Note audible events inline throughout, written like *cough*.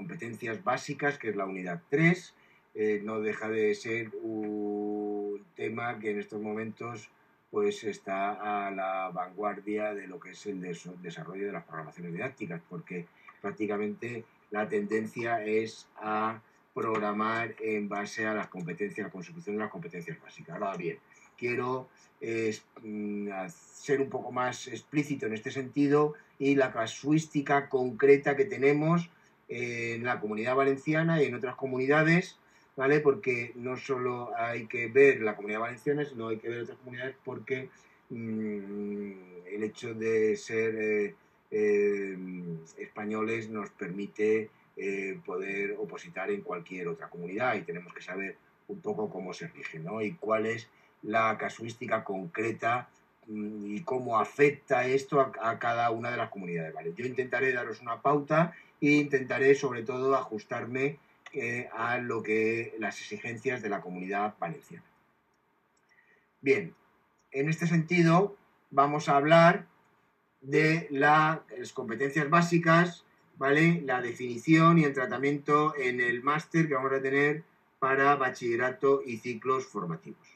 competencias básicas, que es la unidad 3. Eh, no deja de ser un tema que en estos momentos pues está a la vanguardia de lo que es el desarrollo de las programaciones didácticas, porque prácticamente la tendencia es a programar en base a las competencias, la consecución de las competencias básicas. Ahora bien, quiero mm, ser un poco más explícito en este sentido y la casuística concreta que tenemos en la comunidad valenciana y en otras comunidades, ¿vale? Porque no solo hay que ver la comunidad valenciana, sino hay que ver otras comunidades porque mm, el hecho de ser eh, eh, españoles nos permite eh, poder opositar en cualquier otra comunidad y tenemos que saber un poco cómo se rige, ¿no? Y cuál es la casuística concreta mm, y cómo afecta esto a, cada una de las comunidades, ¿vale? Yo intentaré daros una pauta e intentaré sobre todo ajustarme eh, a lo que las exigencias de la comunidad valenciana. Bien, en este sentido vamos a hablar de las competencias básicas, ¿vale? La definición y el tratamiento en el máster que vamos a tener para bachillerato y ciclos formativos.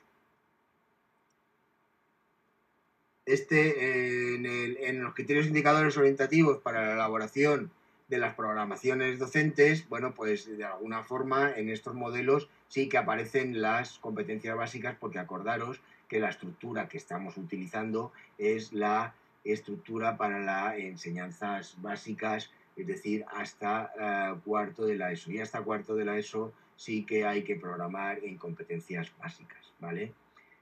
Este, en, en los criterios indicadores orientativos para la elaboración de las programaciones docentes, bueno, pues de alguna forma en estos modelos sí que aparecen las competencias básicas porque acordaros que la estructura que estamos utilizando es la estructura para las enseñanzas básicas, es decir, hasta eh, cuarto de la ESO. Y hasta cuarto de la ESO sí que hay que programar en competencias básicas, ¿vale?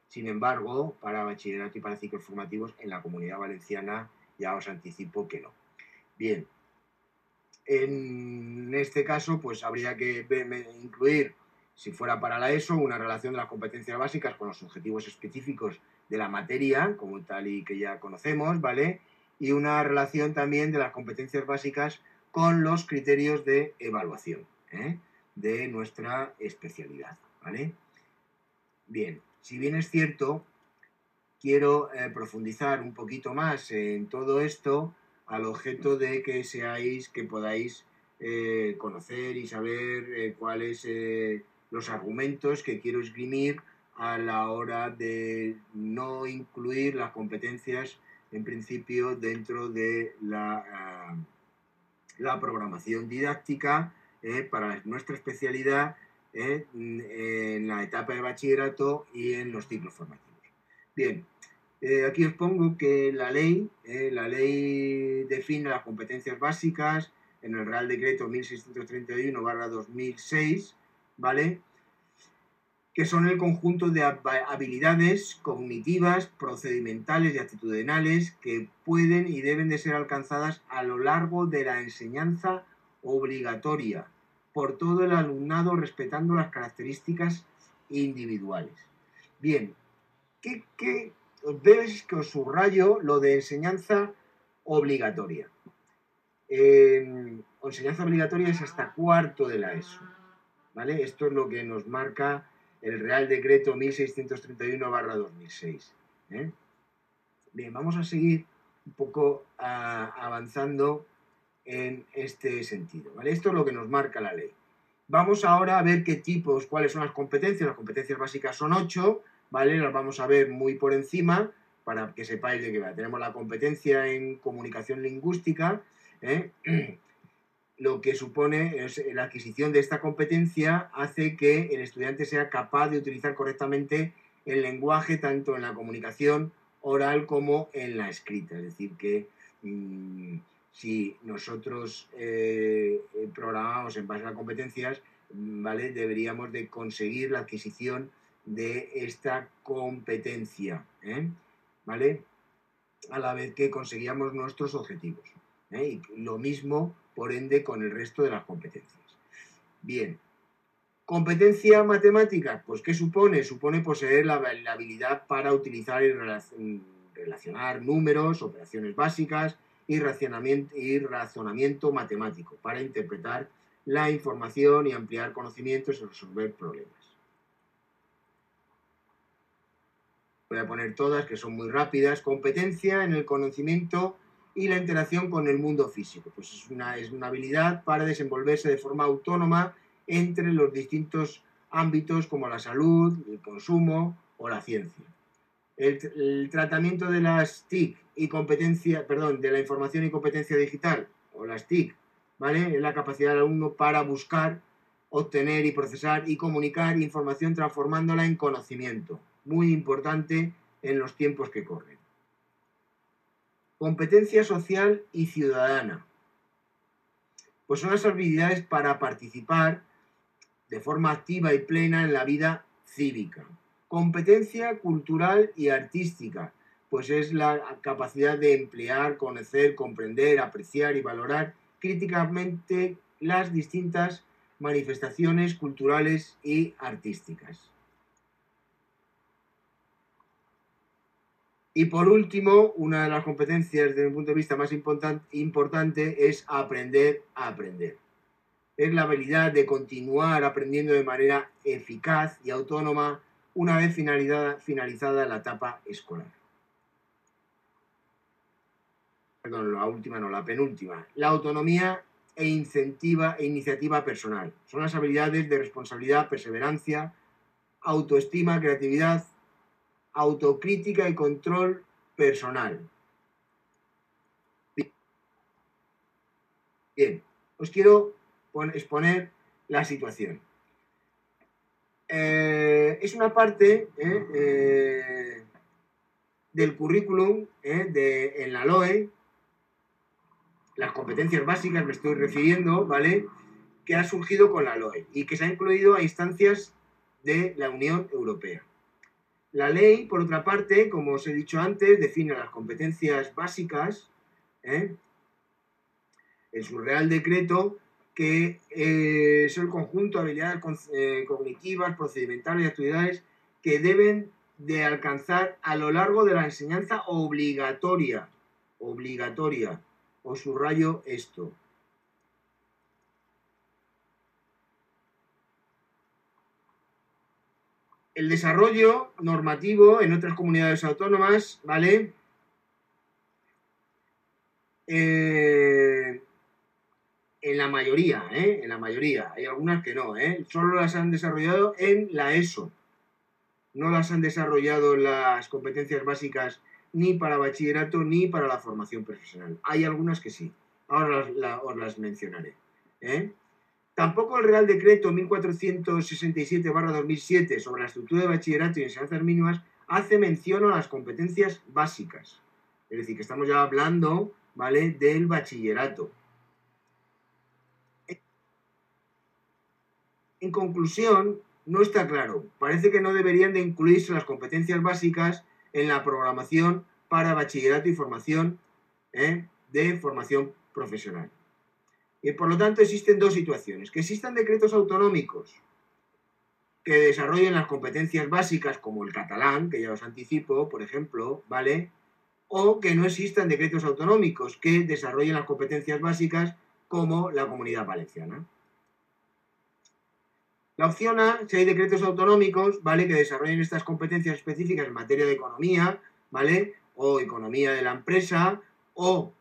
Sin embargo, para bachillerato y para ciclos formativos en la comunidad valenciana ya os anticipo que no. Bien, en este caso pues habría que incluir, si fuera para la ESO, una relación de las competencias básicas con los objetivos específicos de la materia, como tal y que ya conocemos, ¿vale? Y una relación también de las competencias básicas con los criterios de evaluación ¿eh? de nuestra especialidad, ¿vale? Bien, si bien es cierto, quiero eh, profundizar un poquito más en todo esto al objeto de que seáis, que podáis eh, conocer y saber cuáles los argumentos que quiero esgrimir a la hora de no incluir las competencias en principio dentro de la, ah, la programación didáctica eh, para nuestra especialidad eh, en la etapa de bachillerato y en los ciclos formativos. Bien, eh, aquí os pongo que la ley, la ley define las competencias básicas en el Real Decreto 1631-2006, ¿vale? que son el conjunto de habilidades cognitivas, procedimentales y actitudinales que pueden y deben de ser alcanzadas a lo largo de la enseñanza obligatoria por todo el alumnado respetando las características individuales. Bien, ¿qué, qué veis que os subrayo lo de enseñanza obligatoria? Eh, enseñanza obligatoria es hasta cuarto de la ESO. ¿Vale? Esto es lo que nos marca el Real Decreto 1631-2006. ¿eh? Bien, vamos a seguir un poco avanzando en este sentido. ¿vale? Esto es lo que nos marca la ley. Vamos ahora a ver qué tipos, cuáles son las competencias. Las competencias básicas son ocho, ¿vale? Las vamos a ver muy por encima para que sepáis de que tenemos la competencia en comunicación lingüística, ¿eh? *clears throat* lo que supone es la adquisición de esta competencia hace que el estudiante sea capaz de utilizar correctamente el lenguaje tanto en la comunicación oral como en la escrita. Es decir, que mm, si nosotros eh, programamos en base a competencias, mm, ¿vale? deberíamos de conseguir la adquisición de esta competencia, ¿eh? ¿vale? A la vez que conseguíamos nuestros objetivos. ¿eh? Y lo mismo por ende con el resto de las competencias. Bien, competencia matemática, pues ¿qué supone? Supone poseer la, habilidad para utilizar y relacionar números, operaciones básicas y razonamiento, y razonamiento matemático para interpretar la información y ampliar conocimientos y resolver problemas. Voy a poner todas que son muy rápidas. Competencia en el conocimiento y la interacción con el mundo físico. Pues es una, es una habilidad para desenvolverse de forma autónoma entre los distintos ámbitos como la salud, el consumo o la ciencia. El, tratamiento de las TIC y competencia, perdón, de la información y competencia digital, o las TIC, ¿vale? Es la capacidad del alumno para buscar, obtener y procesar y comunicar información transformándola en conocimiento. Muy importante en los tiempos que corren. Competencia social y ciudadana. Pues son las habilidades para participar de forma activa y plena en la vida cívica. Competencia cultural y artística, pues es la capacidad de emplear, conocer, comprender, apreciar y valorar críticamente las distintas manifestaciones culturales y artísticas. Y por último, una de las competencias desde mi punto de vista más importante es aprender a aprender. Es la habilidad de continuar aprendiendo de manera eficaz y autónoma una vez finalizada, la etapa escolar. Perdón, la última no, la penúltima. La autonomía e, incentiva, e iniciativa personal. Son las habilidades de responsabilidad, perseverancia, autoestima, creatividad, autocrítica y control personal. Bien, os quiero exponer la situación. Eh, es una parte eh, eh, del currículum de, en la LOE, las competencias básicas me estoy refiriendo, ¿vale? Que ha surgido con la LOE y que se ha incluido a instancias de la Unión Europea. La ley, por otra parte, como os he dicho antes, define las competencias básicas ¿eh? en su Real Decreto, que eh, es el conjunto de habilidades eh, cognitivas, procedimentales y actividades que deben de alcanzar a lo largo de la enseñanza obligatoria. Obligatoria. Os subrayo esto. El desarrollo normativo en otras comunidades autónomas, ¿vale? Eh, en la mayoría, ¿eh? En la mayoría. Hay algunas que no, ¿eh? Solo las han desarrollado en la ESO. No las han desarrollado las competencias básicas ni para bachillerato ni para la formación profesional. Hay algunas que sí. Ahora os las mencionaré. ¿eh? Tampoco el Real Decreto 1467-2007 sobre la estructura de bachillerato y enseñanzas mínimas hace mención a las competencias básicas. Es decir, que estamos ya hablando, ¿vale?, del bachillerato. En conclusión, no está claro. Parece que no deberían de incluirse las competencias básicas en la programación para bachillerato y formación ¿eh? de formación profesional. Y por lo tanto existen dos situaciones. Que existan decretos autonómicos que desarrollen las competencias básicas como el catalán, que ya os anticipo, por ejemplo, ¿vale? O que no existan decretos autonómicos que desarrollen las competencias básicas como la comunidad valenciana. La opción A, si hay decretos autonómicos, ¿vale? Que desarrollen estas competencias específicas en materia de economía, ¿vale? O economía de la empresa, o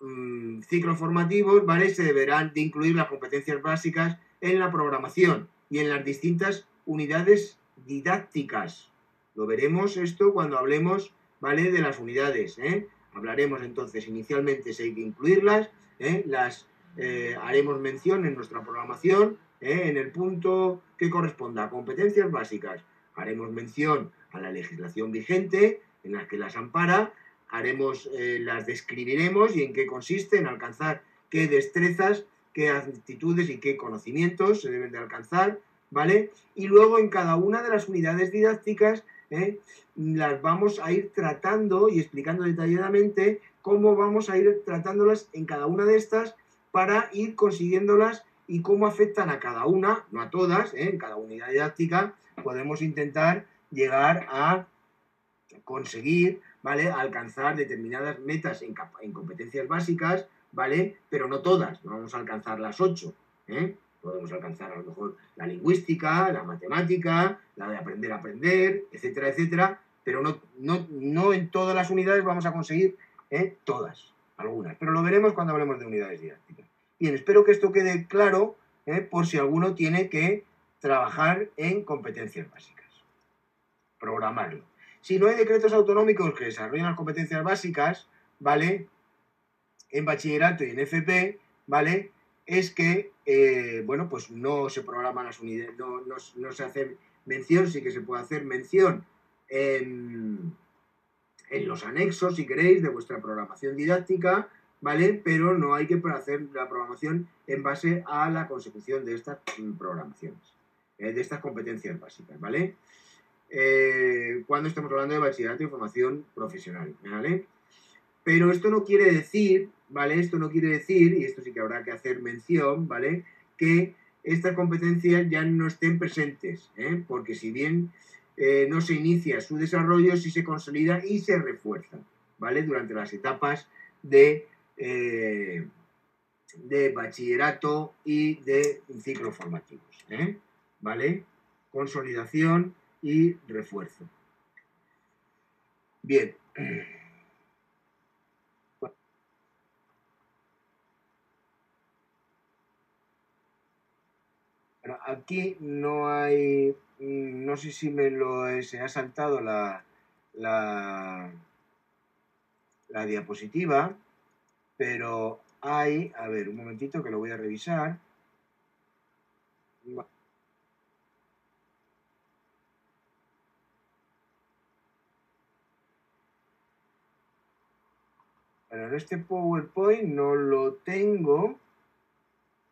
Mm, ciclos formativos, ¿vale? Se deberán de incluir las competencias básicas en la programación y en las distintas unidades didácticas. Lo veremos esto cuando hablemos, ¿vale? De las unidades, ¿eh? Hablaremos entonces inicialmente si hay que incluirlas, ¿eh? las eh, haremos mención en nuestra programación, en el punto que corresponda a competencias básicas. Haremos mención a la legislación vigente en la que las ampara haremos, eh, las describiremos y en qué consiste, en alcanzar qué destrezas, qué actitudes y qué conocimientos se deben de alcanzar, ¿vale? Y luego en cada una de las unidades didácticas ¿eh? las vamos a ir tratando y explicando detalladamente cómo vamos a ir tratándolas en cada una de estas para ir consiguiéndolas y cómo afectan a cada una, no a todas, ¿eh? en cada unidad didáctica podemos intentar llegar a conseguir ¿vale? alcanzar determinadas metas en, competencias básicas, ¿vale? Pero no todas, no vamos a alcanzar las ocho, ¿eh? Podemos alcanzar a lo mejor la lingüística, la matemática, la de aprender a aprender, etcétera, etcétera, pero no, no, no en todas las unidades vamos a conseguir ¿eh? todas, algunas, pero lo veremos cuando hablemos de unidades didácticas. Bien, espero que esto quede claro ¿eh? por si alguno tiene que trabajar en competencias básicas. Programarlo. Si no hay decretos autonómicos que desarrollen las competencias básicas, ¿vale? En bachillerato y en FP, ¿vale? Es que, eh, bueno, pues no se programan las unidades, no, no, se hace mención, sí que se puede hacer mención en, en los anexos, si queréis, de vuestra programación didáctica, ¿vale? Pero no hay que hacer la programación en base a la consecución de estas programaciones, eh, de estas competencias básicas, ¿vale? Eh, cuando estamos hablando de bachillerato y formación profesional, ¿vale? Pero esto no quiere decir, ¿vale? Esto no quiere decir, y esto sí que habrá que hacer mención, ¿vale? Que estas competencias ya no estén presentes, ¿eh? porque si bien no se inicia su desarrollo, sí se consolida y se refuerza, ¿vale? Durante las etapas de eh, de bachillerato y de ciclos formativos. ¿eh? ¿Vale? Consolidación y refuerzo. Bien. Bueno, aquí no hay, no sé si me lo se ha saltado la, la diapositiva pero hay, a ver, un momentito que lo voy a revisar. En este PowerPoint no lo tengo,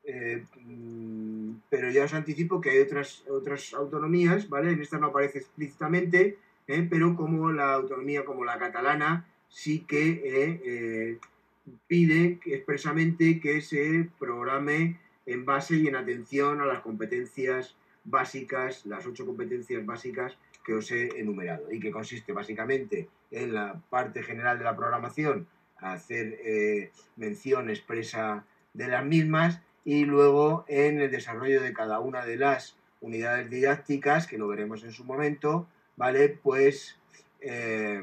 eh, mm, pero ya os anticipo que hay otras, otras autonomías, ¿vale? En esta no aparece explícitamente, ¿eh? pero como la autonomía como la catalana sí que eh, pide expresamente que se programe en base y en atención a las competencias básicas, las ocho competencias básicas que os he enumerado y que consiste básicamente en la parte general de la programación, hacer eh, mención expresa de las mismas y luego en el desarrollo de cada una de las unidades didácticas, que lo veremos en su momento, ¿vale? Pues eh,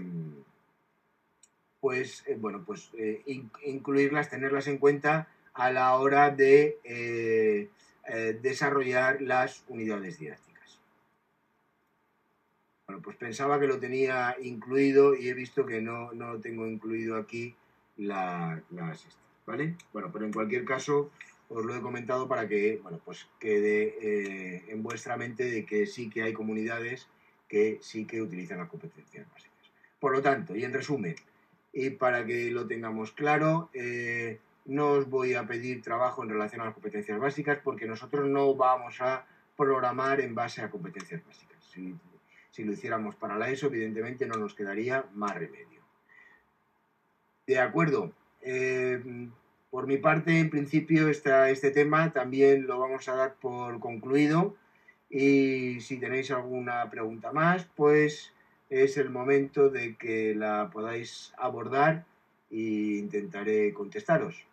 pues eh, bueno, pues incluirlas, tenerlas en cuenta a la hora de desarrollar las unidades didácticas. Bueno, pues pensaba que lo tenía incluido y he visto que no, no tengo incluido aquí las ¿vale? Bueno, pero en cualquier caso os lo he comentado para que, bueno, pues quede en vuestra mente de que sí que hay comunidades que sí que utilizan las competencias básicas. Por lo tanto, y en resumen, y para que lo tengamos claro, eh, no os voy a pedir trabajo en relación a las competencias básicas porque nosotros no vamos a programar en base a competencias básicas. Si, lo hiciéramos para la ESO, evidentemente no nos quedaría más remedio. De acuerdo. Eh, por mi parte, en principio, este tema también lo vamos a dar por concluido. Y si tenéis alguna pregunta más, pues es el momento de que la podáis abordar e intentaré contestaros.